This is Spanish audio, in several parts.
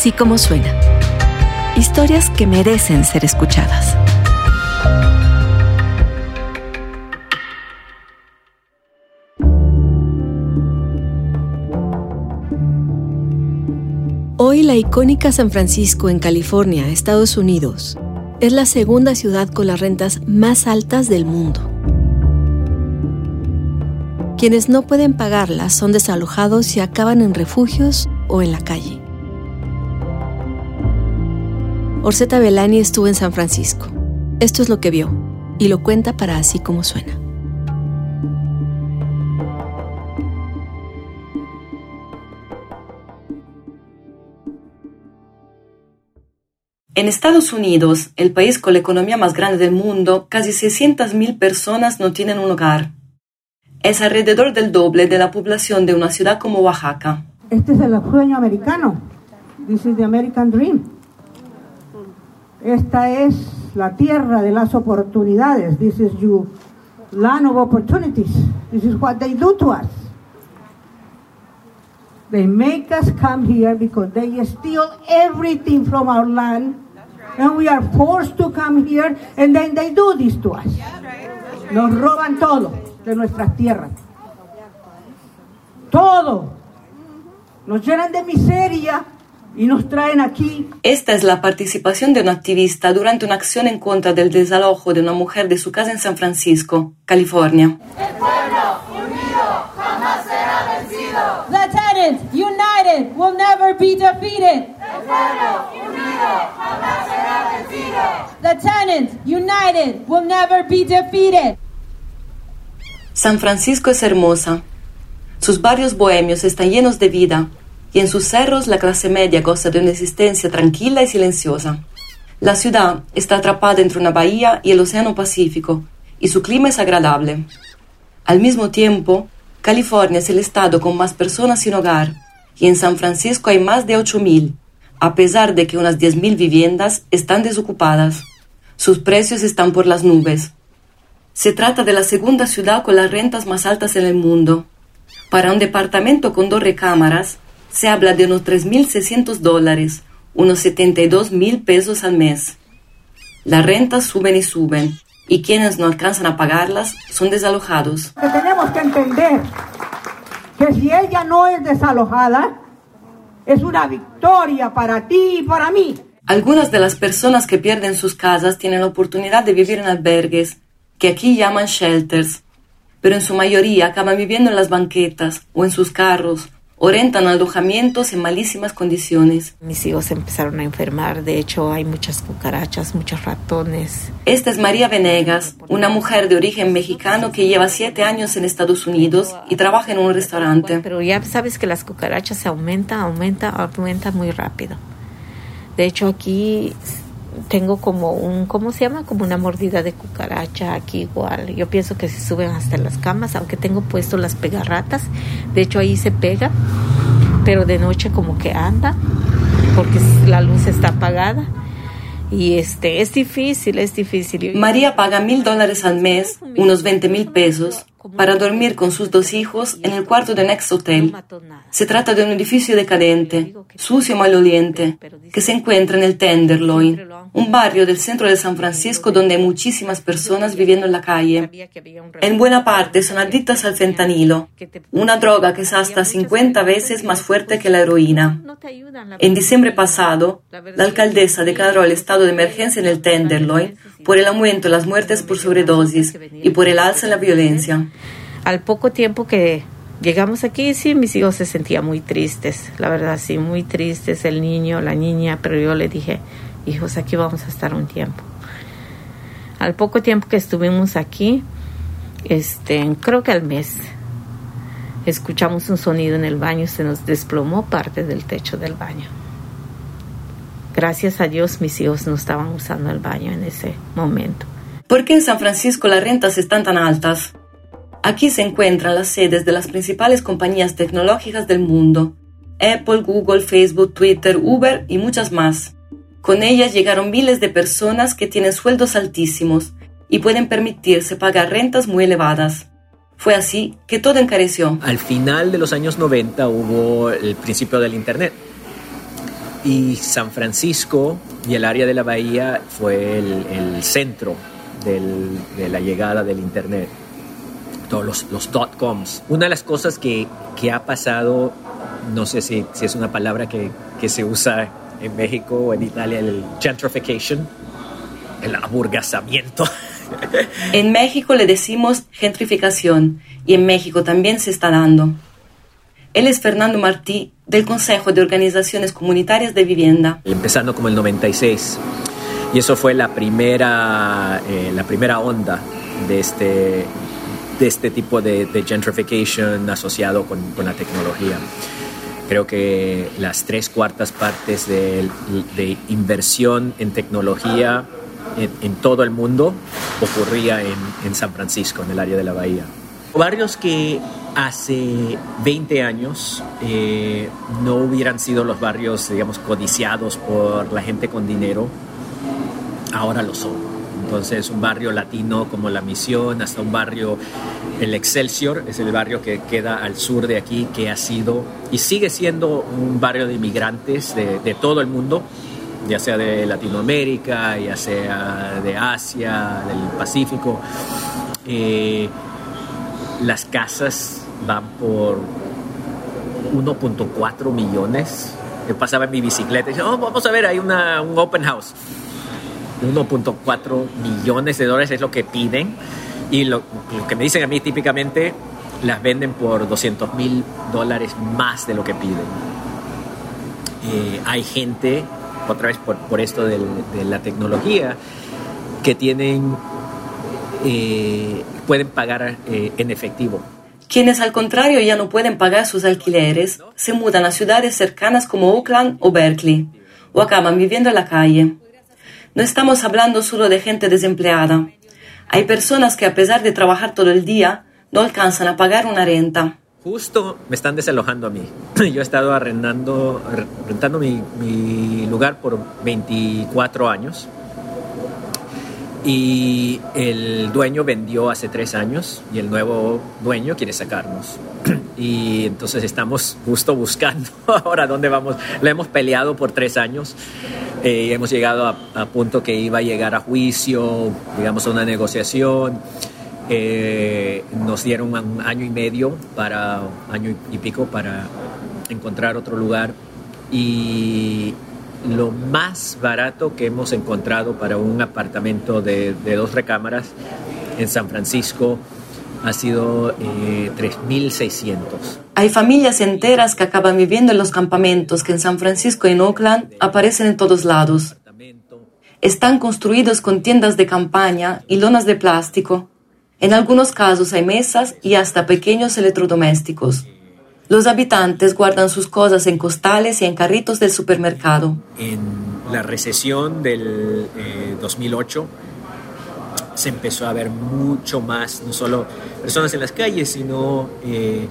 Así como suena. Historias que merecen ser escuchadas. Hoy la icónica San Francisco en California, Estados Unidos, es la segunda ciudad con las rentas más altas del mundo. Quienes no pueden pagarlas son desalojados y acaban en refugios o en la calle. Orseta Belani estuvo en San Francisco. Esto es lo que vio y lo cuenta para así como suena. En Estados Unidos, el país con la economía más grande del mundo, casi 600.000 personas no tienen un hogar. Es alrededor del doble de la población de una ciudad como Oaxaca. Este es el sueño americano. This is the American dream. Esta es la tierra de las oportunidades. This is your land of opportunities. This is what they do to us. They make us come here because they steal everything from our land. And we are forced to come here and then they do this to us. Nos roban todo de nuestras tierras. Todo. Nos llenan de miseria y nos traen aquí. Esta es la participación de un activista durante una acción en contra del desalojo de una mujer de su casa en San Francisco, California. El pueblo unido jamás será vencido. The tenants united will never be defeated. El pueblo unido jamás será vencido. The tenants united will never be defeated. San Francisco es hermosa. Sus barrios bohemios están llenos de vida y en sus cerros la clase media goza de una existencia tranquila y silenciosa. La ciudad está atrapada entre una bahía y el Océano Pacífico, y su clima es agradable. Al mismo tiempo, California es el estado con más personas sin hogar, y en San Francisco hay más de 8.000, a pesar de que unas 10.000 viviendas están desocupadas. Sus precios están por las nubes. Se trata de la segunda ciudad con las rentas más altas en el mundo. Para un departamento con dos recámaras, se habla de unos 3.600 dólares, unos 72 mil pesos al mes. Las rentas suben y suben, y quienes no alcanzan a pagarlas son desalojados. Que tenemos que entender que si ella no es desalojada, es una victoria para ti y para mí. Algunas de las personas que pierden sus casas tienen la oportunidad de vivir en albergues, que aquí llaman shelters, pero en su mayoría acaban viviendo en las banquetas o en sus carros o rentan alojamientos en malísimas condiciones. Mis hijos empezaron a enfermar, de hecho hay muchas cucarachas, muchos ratones. Esta es María Venegas, una mujer de origen mexicano que lleva siete años en Estados Unidos y trabaja en un restaurante. Pero ya sabes que las cucarachas se aumentan, aumentan, aumentan muy rápido. De hecho aquí tengo como un, ¿cómo se llama? Como una mordida de cucaracha aquí igual. Yo pienso que se suben hasta las camas, aunque tengo puesto las pegarratas. De hecho ahí se pega, pero de noche como que anda, porque la luz está apagada. Y este, es difícil, es difícil. María paga mil dólares al mes, unos 20 mil pesos, para dormir con sus dos hijos en el cuarto de Next Hotel. Se trata de un edificio decadente, sucio y maloliente, que se encuentra en el Tenderloin, un barrio del centro de San Francisco donde hay muchísimas personas viviendo en la calle. En buena parte son adictas al fentanilo, una droga que es hasta 50 veces más fuerte que la heroína. En diciembre pasado, la alcaldesa declaró el estado de emergencia en el Tenderloin por el aumento de las muertes por sobredosis y por el alza en la violencia. Al poco tiempo que llegamos aquí, sí, mis hijos se sentían muy tristes, la verdad, sí, muy tristes, el niño, la niña, pero yo le dije, hijos, aquí vamos a estar un tiempo. Al poco tiempo que estuvimos aquí, este, creo que al mes, escuchamos un sonido en el baño, se nos desplomó parte del techo del baño. Gracias a Dios mis hijos no estaban usando el baño en ese momento. ¿Por qué en San Francisco las rentas están tan altas? Aquí se encuentran las sedes de las principales compañías tecnológicas del mundo, Apple, Google, Facebook, Twitter, Uber y muchas más. Con ellas llegaron miles de personas que tienen sueldos altísimos y pueden permitirse pagar rentas muy elevadas. Fue así que todo encareció. Al final de los años 90 hubo el principio del Internet Y San Francisco y el área de la bahía fue el, centro de la llegada del Internet, todos los, los dot coms. Una de las cosas que, ha pasado, no sé si, es una palabra que, se usa en México o en Italia, el gentrification, el aburgasamiento. En México le decimos gentrificación y en México también se está dando. Él es Fernando Martí del Consejo de Organizaciones Comunitarias de Vivienda. Empezando como el 96. Y eso fue la primera, eh, la primera onda de este, de este tipo de, gentrification asociado con, con, la tecnología. Creo que las tres cuartas partes de, inversión en tecnología en, todo el mundo ocurría en, en San Francisco, en el área de la bahía. Barrios que hace 20 años eh, no hubieran sido los barrios, digamos, codiciados por la gente con dinero, ahora lo son. Entonces, un barrio latino como La Misión, hasta un barrio, el Excelsior, es el barrio que queda al sur de aquí, que ha sido y sigue siendo un barrio de inmigrantes de, todo el mundo, ya sea de Latinoamérica, ya sea de Asia, del Pacífico. Eh, las casas van por 1.4 millones. Yo pasaba en mi bicicleta y decía, oh, vamos a ver, hay una, un open house. 1.4 millones de dólares es lo que piden. Y lo, que me dicen a mí típicamente, las venden por 200 mil dólares más de lo que piden. Eh, hay gente, otra vez por, por esto de la tecnología, que tienen eh, pueden pagar eh, en efectivo. Quienes al contrario ya no pueden pagar sus alquileres se mudan a ciudades cercanas como Oakland o Berkeley o acaban viviendo en la calle. No estamos hablando solo de gente desempleada. Hay personas que a pesar de trabajar todo el día no alcanzan a pagar una renta. Justo me están desalojando a mí. Yo he estado arrendando, rentando mi, mi lugar por 24 años y el dueño vendió hace tres años y el nuevo dueño quiere sacarnos. Y entonces estamos justo buscando ahora dónde vamos. Le hemos peleado por tres años eh, hemos llegado a, punto que iba a llegar a juicio, digamos a una negociación. Eh, nos dieron un año y medio para, año y pico para encontrar otro lugar y lo más barato que hemos encontrado para un apartamento de, dos recámaras en San Francisco ha sido eh, 3.600. Hay familias enteras que acaban viviendo en los campamentos que en San Francisco y en Oakland aparecen en todos lados. Están construidos con tiendas de campaña y lonas de plástico. En algunos casos hay mesas y hasta pequeños electrodomésticos. Los habitantes guardan sus cosas en costales y en carritos del supermercado. En la recesión del 2008 eh, se empezó a ver mucho más, no solo personas en las calles, sino eh,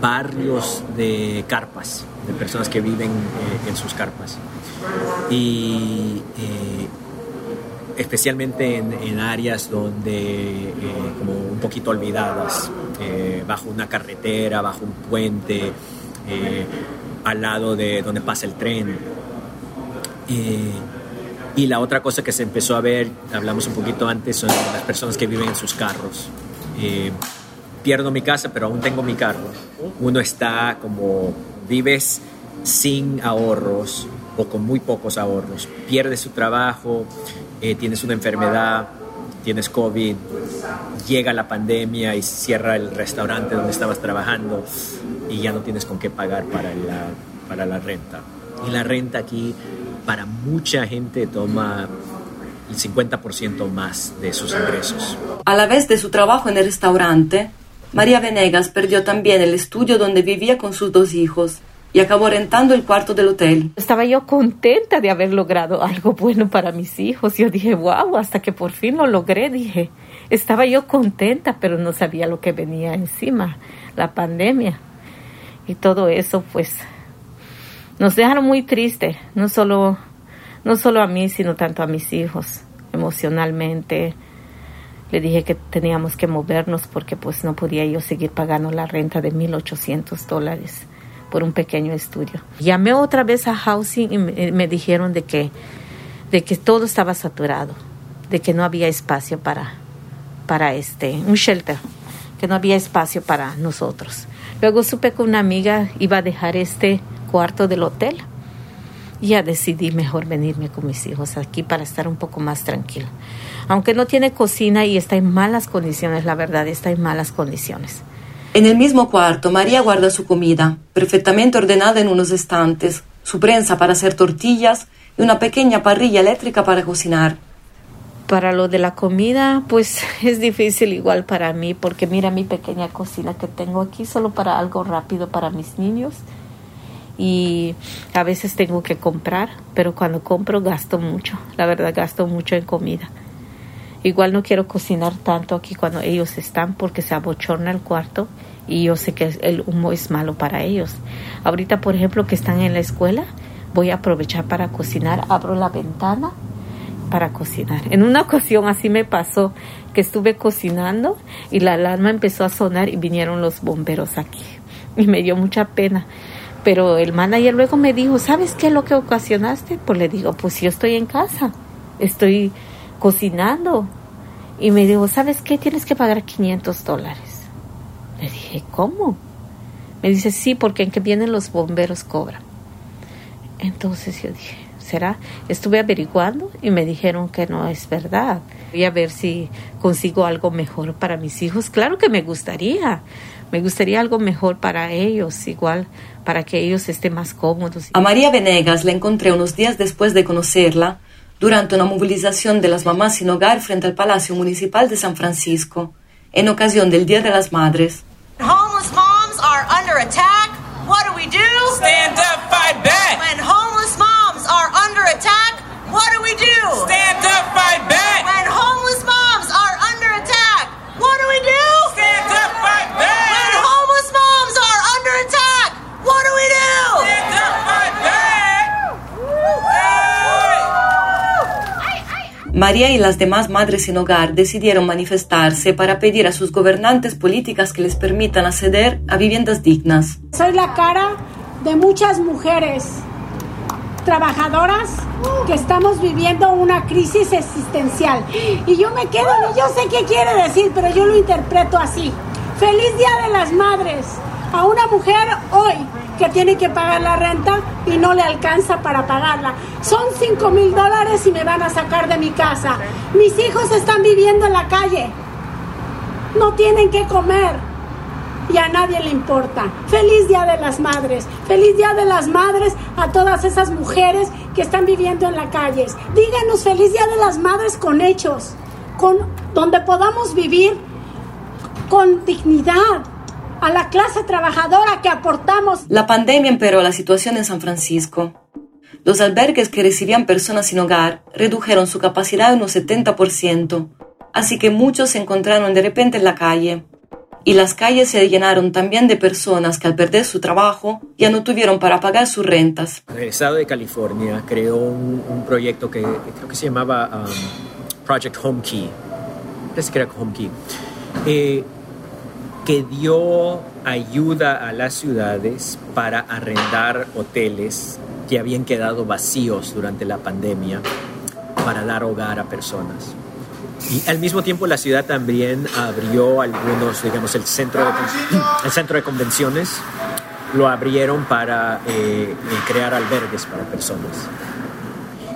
barrios de carpas, de personas que viven eh, en sus carpas. Y especialmente en, áreas donde, eh, como un poquito olvidadas, eh, bajo una carretera, bajo un puente, eh, al lado de donde pasa el tren. Y la otra cosa que se empezó a ver, hablamos un poquito antes, son las personas que viven en sus carros. pierdo mi casa, pero aún tengo mi carro. Uno está como, vives sin ahorros, o con muy pocos ahorros. Pierdes su trabajo, eh, tienes una enfermedad, tienes COVID, llega la pandemia y cierra el restaurante donde estabas trabajando y ya no tienes con qué pagar para la, para la renta. Y la renta aquí para mucha gente toma el 50% más de sus ingresos. A la vez de su trabajo en el restaurante, María Venegas perdió también el estudio donde vivía con sus dos hijos y acabó rentando el cuarto del hotel. Estaba yo contenta de haber logrado algo bueno para mis hijos. Yo dije, wow, hasta que por fin lo logré, dije. Estaba yo contenta, pero no sabía lo que venía encima, la pandemia. Y todo eso, pues, nos dejaron muy tristes, no solo, no solo a mí, sino tanto a mis hijos, emocionalmente. Le dije que teníamos que movernos porque pues no podía yo seguir pagando la renta de 1.800 dólares por un pequeño estudio. Llamé otra vez a Housing y me, dijeron de que, de que todo estaba saturado, de que no había espacio para, para este, un shelter, que no había espacio para nosotros. Luego supe que una amiga iba a dejar este cuarto del hotel ya decidí mejor venirme con mis hijos aquí para estar un poco más tranquila. Aunque no tiene cocina y está en malas condiciones, la verdad, está en malas condiciones. En el mismo cuarto, María guarda su comida, perfectamente ordenada en unos estantes, su prensa para hacer tortillas y una pequeña parrilla eléctrica para cocinar. Para lo de la comida, pues es difícil igual para mí, porque mira mi pequeña cocina que tengo aquí solo para algo rápido para mis niños. Y a veces tengo que comprar, pero cuando compro gasto mucho, la verdad gasto mucho en comida. Igual no quiero cocinar tanto aquí cuando ellos están porque se abochorna el cuarto y yo sé que el humo es malo para ellos. Ahorita, por ejemplo, que están en la escuela, voy a aprovechar para cocinar. Abro la ventana para cocinar. En una ocasión así me pasó que estuve cocinando y la alarma empezó a sonar y vinieron los bomberos aquí. Y me dio mucha pena. Pero el manager luego me dijo, ¿sabes qué es lo que ocasionaste? Pues le digo, pues yo estoy en casa, estoy cocinando. Y me dijo, ¿sabes qué? Tienes que pagar 500 dólares. Le dije, ¿cómo? Me dice, sí, porque en que vienen los bomberos cobran. Entonces yo dije, ¿será? Estuve averiguando y me dijeron que no es verdad. Voy a ver si consigo algo mejor para mis hijos. Claro que me gustaría. Me gustaría algo mejor para ellos, igual para que ellos estén más cómodos. A María Venegas la encontré unos días después de conocerla durante una movilización de las mamás sin hogar frente al Palacio Municipal de San Francisco, en ocasión del Día de las Madres. Homeless moms are under attack. What do we do? Stand up, fight back. When homeless moms are under attack, what do we do? Stand up, fight back. María y las demás madres sin hogar decidieron manifestarse para pedir a sus gobernantes políticas que les permitan acceder a viviendas dignas. Soy la cara de muchas mujeres trabajadoras que estamos viviendo una crisis existencial. Y yo me quedo, yo sé qué quiere decir, pero yo lo interpreto así. Feliz Día de las Madres a una mujer hoy que tiene que pagar la renta y no le alcanza para pagarla. Son 5 mil dólares y me van a sacar de mi casa. Mis hijos están viviendo en la calle. No tienen que comer. Y a nadie le importa. Feliz Día de las Madres. Feliz Día de las Madres a todas esas mujeres que están viviendo en la calle. Díganos feliz Día de las Madres con hechos. Con, donde podamos vivir con dignidad, a la clase trabajadora que aportamos. La pandemia empeoró la situación en San Francisco. Los albergues que recibían personas sin hogar redujeron su capacidad en un 70%, así que muchos se encontraron de repente en la calle. Y las calles se llenaron también de personas que al perder su trabajo ya no tuvieron para pagar sus rentas. El Estado de California creó un, proyecto que creo que se llamaba um, Project Home Key. Parece que era Home Key. Eh, que dio ayuda a las ciudades para arrendar hoteles que habían quedado vacíos durante la pandemia para dar hogar a personas. Y al mismo tiempo la ciudad también abrió algunos, digamos, el centro de, el centro de convenciones lo abrieron para eh, crear albergues para personas.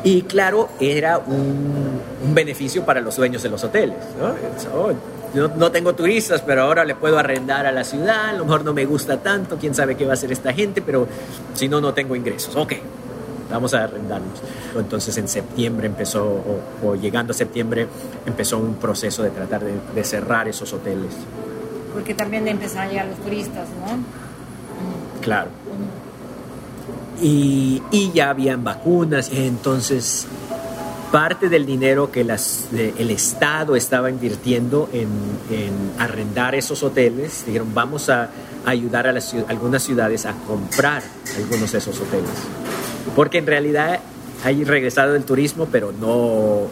Y claro, era un, beneficio para los dueños de los hoteles. ¿no? No, tengo turistas, pero ahora le puedo arrendar a la ciudad, a lo mejor no me gusta tanto, quién sabe qué va a hacer esta gente, pero si no, no tengo ingresos. Ok, vamos a arrendarnos. Entonces en septiembre empezó, o, llegando a septiembre, empezó un proceso de tratar de, cerrar esos hoteles. Porque también empezaron a llegar los turistas, ¿no? Claro. Y, y ya habían vacunas, entonces parte del dinero que el Estado estaba invirtiendo en, arrendar esos hoteles, dijeron, vamos a ayudar a algunas ciudades a comprar algunos de esos hoteles. Porque en realidad hay regresado el turismo, pero no,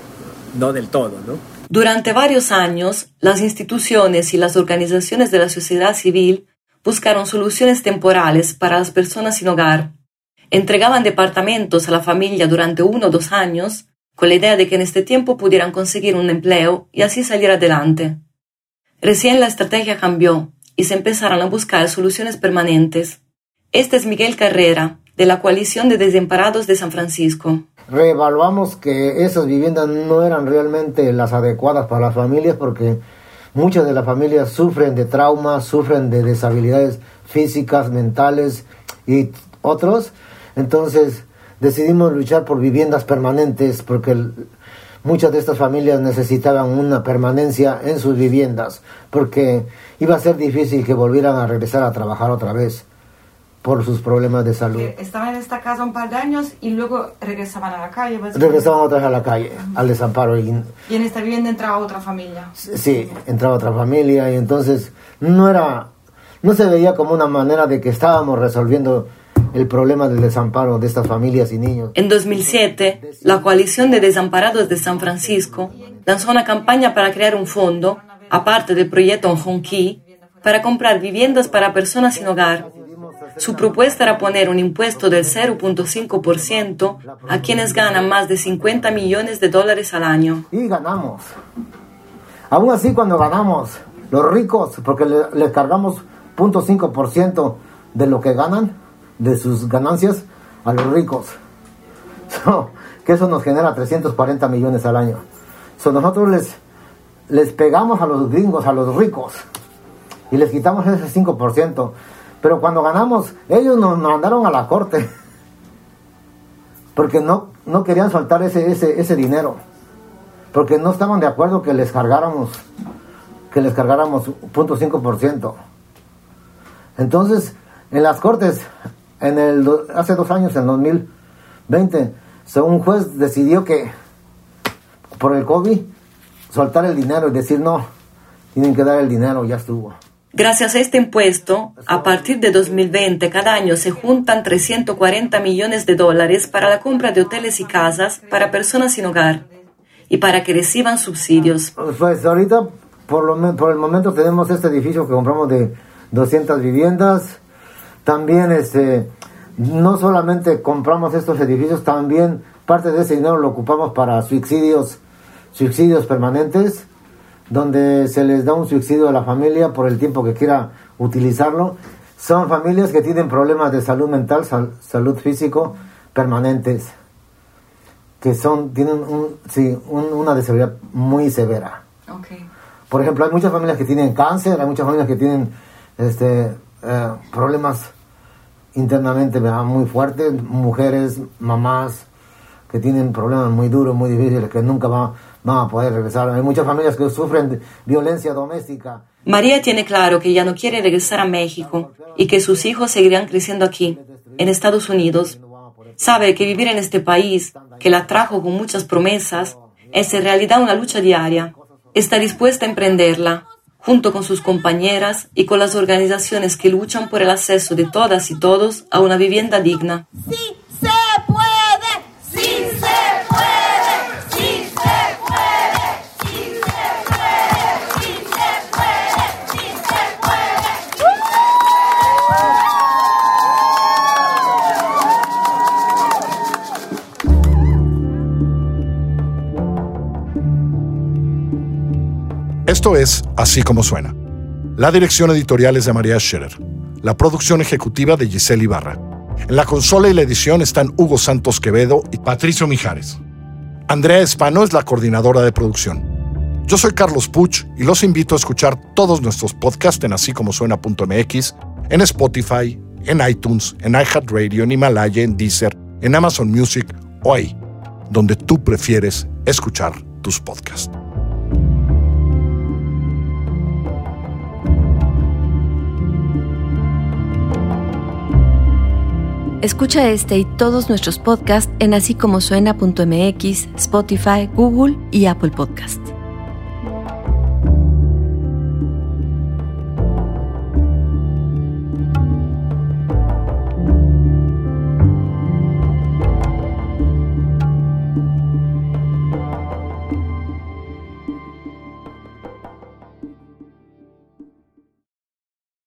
no del todo, ¿no? Durante varios años, las instituciones y las organizaciones de la sociedad civil buscaron soluciones temporales para las personas sin hogar. Entregaban departamentos a la familia durante uno o dos años, con la idea de que en este tiempo pudieran conseguir un empleo y así salir adelante. Recién la estrategia cambió y se empezaron a buscar soluciones permanentes. Este es Miguel Carrera, de la Coalición de Desamparados de San Francisco. Reevaluamos que esas viviendas no eran realmente las adecuadas para las familias porque muchas de las familias sufren de traumas, sufren de deshabilidades físicas, mentales y otros. Entonces decidimos luchar por viviendas permanentes porque muchas de estas familias necesitaban una permanencia en sus viviendas porque iba a ser difícil que volvieran a regresar a trabajar otra vez por sus problemas de salud. Estaban en esta casa un par de años y luego regresaban a la calle. Regresaban otra vez a la calle, al desamparo. Y, y en esta vivienda entraba otra familia. Sí, entraba otra familia y entonces no era, no se veía como una manera de que estábamos resolviendo el problema del desamparo de estas familias y niños. En 2007, la Coalición de Desamparados de San Francisco lanzó una campaña para crear un fondo, aparte del proyecto Key, para comprar viviendas para personas sin hogar su propuesta era poner un impuesto del 0.5% a quienes ganan más de 50 millones de dólares al año. Y ganamos. Aún así, cuando ganamos, los ricos, porque les cargamos 0.5% de lo que ganan, de sus ganancias, a los ricos. que eso nos genera 340 millones al año. So, nosotros les, les pegamos a los gringos, a los ricos, y les quitamos ese 5%. Pero cuando ganamos, ellos nos mandaron a la corte. Porque no, no querían soltar ese, ese, ese dinero. Porque no estaban de acuerdo que les cargáramos, que les cargáramos 0.5%. Entonces, en las cortes, en el, hace dos años, en 2020, un juez decidió que por el COVID soltar el dinero y decir no, tienen que dar el dinero, ya estuvo. Gracias a este impuesto, a partir de 2020 cada año se juntan 340 millones de dólares para la compra de hoteles y casas para personas sin hogar y para que reciban subsidios. Pues ahorita, por, lo, por el momento, tenemos este edificio que compramos de 200 viviendas. También este, no solamente compramos estos edificios, también parte de ese dinero lo ocupamos para subsidios, subsidios permanentes donde se les da un subsidio a la familia por el tiempo que quiera utilizarlo. Son familias que tienen problemas de salud mental, salud físico permanentes, que son tienen un, sí, una disabilidad muy severa. Por ejemplo, hay muchas familias que tienen cáncer, hay muchas familias que tienen este, eh, problemas internamente muy fuertes, mujeres, mamás que tienen problemas muy duros, muy difíciles, que nunca van van a poder regresar. Hay muchas familias que sufren violencia doméstica. María tiene claro que ya no quiere regresar a México y que sus hijos seguirán creciendo aquí, en Estados Unidos. Sabe que vivir en este país, que la trajo con muchas promesas, es en realidad una lucha diaria. Está dispuesta a emprenderla, junto con sus compañeras y con las organizaciones que luchan por el acceso de todas y todos a una vivienda digna. Esto es Así como suena. La dirección editorial es de María Scherer. La producción ejecutiva de Giselle Ibarra. En la consola y la edición están Hugo Santos Quevedo y Patricio Mijares. Andrea Espano es la coordinadora de producción. Yo soy Carlos Puch y los invito a escuchar todos nuestros podcasts en así como suena.mx, en Spotify, en iTunes, en iHeartRadio, en Himalaya, en Deezer, en Amazon Music o ahí, donde tú prefieres escuchar tus podcasts. Escucha este y todos nuestros podcasts en así como suena.mx, Spotify, Google y Apple Podcasts.